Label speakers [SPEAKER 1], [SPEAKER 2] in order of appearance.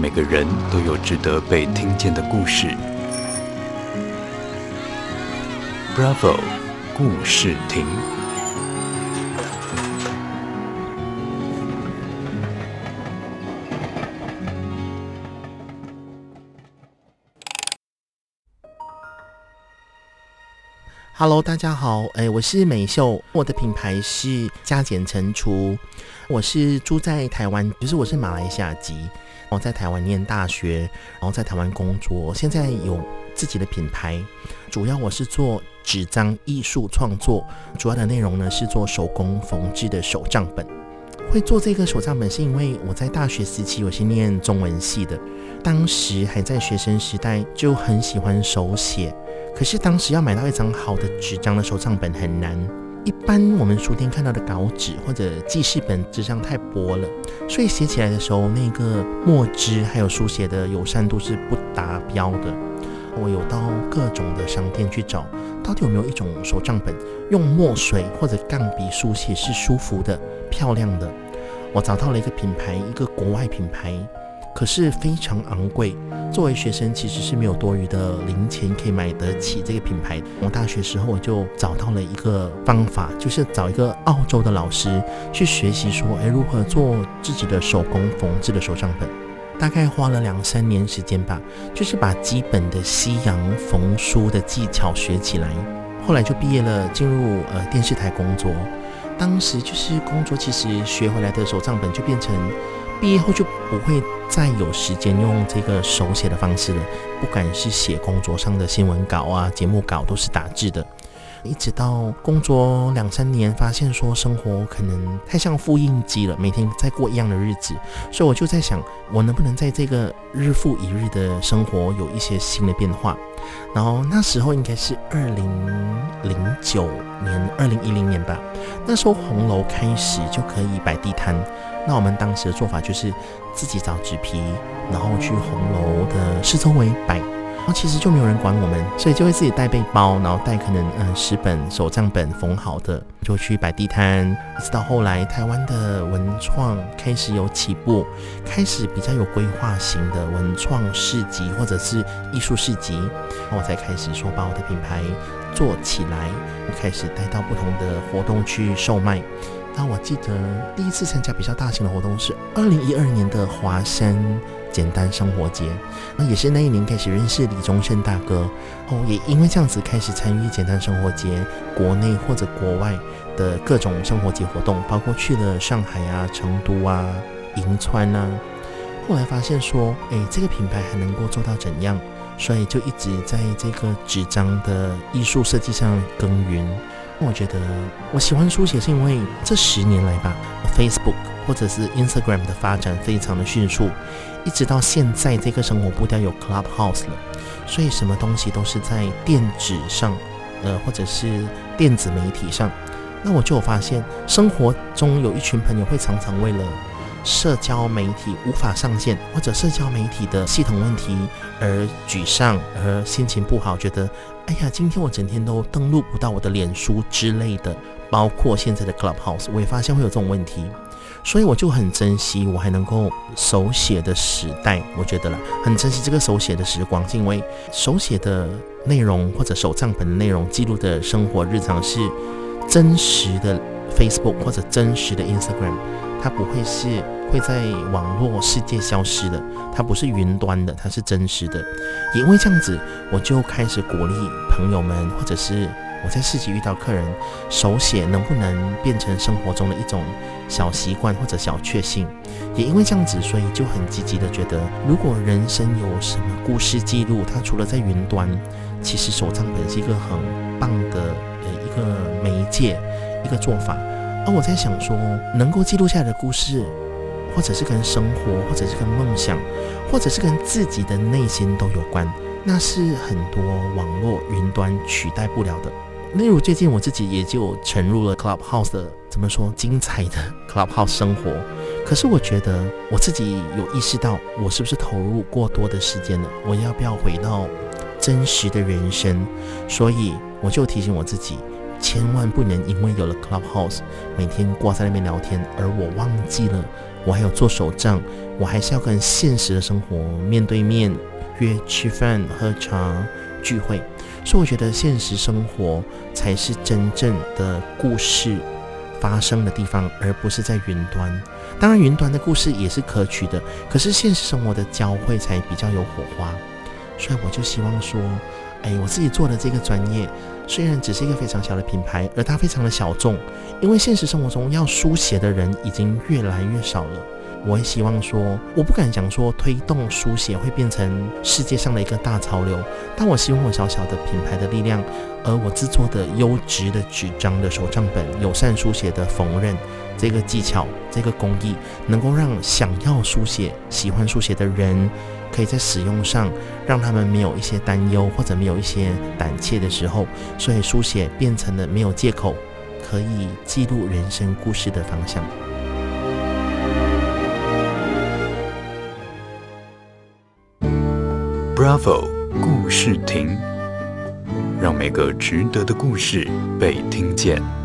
[SPEAKER 1] 每个人都有值得被听见的故事。Bravo，故事亭。
[SPEAKER 2] Hello，大家好，哎，我是美秀，我的品牌是加减乘除，我是住在台湾，就是我是马来西亚籍，我在台湾念大学，然后在台湾工作，现在有自己的品牌，主要我是做纸张艺术创作，主要的内容呢是做手工缝制的手账本。会做这个手账本是因为我在大学时期我是念中文系的，当时还在学生时代就很喜欢手写。可是当时要买到一张好的纸张的手账本很难，一般我们书店看到的稿纸或者记事本纸张太薄了，所以写起来的时候那个墨汁还有书写的友善度是不达标的。我有到各种的商店去找，到底有没有一种手账本用墨水或者钢笔书写是舒服的、漂亮的？我找到了一个品牌，一个国外品牌。可是非常昂贵，作为学生其实是没有多余的零钱可以买得起这个品牌。我大学时候我就找到了一个方法，就是找一个澳洲的老师去学习，说，哎，如何做自己的手工缝制的手账本。大概花了两三年时间吧，就是把基本的西洋缝书的技巧学起来。后来就毕业了，进入呃电视台工作。当时就是工作，其实学回来的手账本就变成。毕业后就不会再有时间用这个手写的方式了，不管是写工作上的新闻稿啊、节目稿，都是打字的。一直到工作两三年，发现说生活可能太像复印机了，每天在过一样的日子，所以我就在想，我能不能在这个日复一日的生活有一些新的变化？然后那时候应该是二零零九年、二零一零年吧，那时候红楼开始就可以摆地摊。那我们当时的做法就是自己找纸皮，然后去红楼的四周围摆，后其实就没有人管我们，所以就会自己带背包，然后带可能嗯十本手账本缝好的，就去摆地摊。一直到后来台湾的文创开始有起步，开始比较有规划型的文创市集或者是艺术市集，然后我才开始说把我的品牌做起来，开始带到不同的活动去售卖。那我记得第一次参加比较大型的活动是二零一二年的华山简单生活节，那也是那一年开始认识李宗盛大哥，哦，也因为这样子开始参与简单生活节国内或者国外的各种生活节活动，包括去了上海啊、成都啊、银川啊。后来发现说，哎，这个品牌还能够做到怎样？所以就一直在这个纸张的艺术设计上耕耘。我觉得我喜欢书写，是因为这十年来吧，Facebook 或者是 Instagram 的发展非常的迅速，一直到现在这个生活步调有 Clubhouse 了，所以什么东西都是在电子上，呃，或者是电子媒体上。那我就有发现，生活中有一群朋友会常常为了社交媒体无法上线，或者社交媒体的系统问题而沮丧，而心情不好，觉得。哎呀，今天我整天都登录不到我的脸书之类的，包括现在的 Clubhouse，我也发现会有这种问题，所以我就很珍惜我还能够手写的时代，我觉得啦，很珍惜这个手写的时光，是因为手写的内容或者手账本的内容记录的生活日常是真实的 Facebook 或者真实的 Instagram，它不会是。会在网络世界消失的，它不是云端的，它是真实的。也因为这样子，我就开始鼓励朋友们，或者是我在市集遇到客人，手写能不能变成生活中的一种小习惯或者小确幸？也因为这样子，所以就很积极的觉得，如果人生有什么故事记录，它除了在云端，其实手账本是一个很棒的呃一个媒介，一个做法。而我在想说，能够记录下来的故事。或者是跟生活，或者是跟梦想，或者是跟自己的内心都有关，那是很多网络云端取代不了的。例如最近我自己也就沉入了 Clubhouse 的，怎么说，精彩的 Clubhouse 生活。可是我觉得我自己有意识到，我是不是投入过多的时间了？我要不要回到真实的人生？所以我就提醒我自己。千万不能因为有了 Clubhouse，每天挂在那边聊天，而我忘记了我还有做手账，我还是要跟现实的生活面对面约吃饭、喝茶、聚会。所以我觉得现实生活才是真正的故事发生的地方，而不是在云端。当然，云端的故事也是可取的，可是现实生活的交汇才比较有火花。所以我就希望说，哎，我自己做的这个专业，虽然只是一个非常小的品牌，而它非常的小众，因为现实生活中要书写的人已经越来越少了。我也希望说，我不敢讲说推动书写会变成世界上的一个大潮流，但我希望我小小的品牌的力量，而我制作的优质的纸张的手账本、友善书写的缝纫这个技巧、这个工艺，能够让想要书写、喜欢书写的人，可以在使用上让他们没有一些担忧或者没有一些胆怯的时候，所以书写变成了没有借口，可以记录人生故事的方向。
[SPEAKER 1] Bravo 故事亭，让每个值得的故事被听见。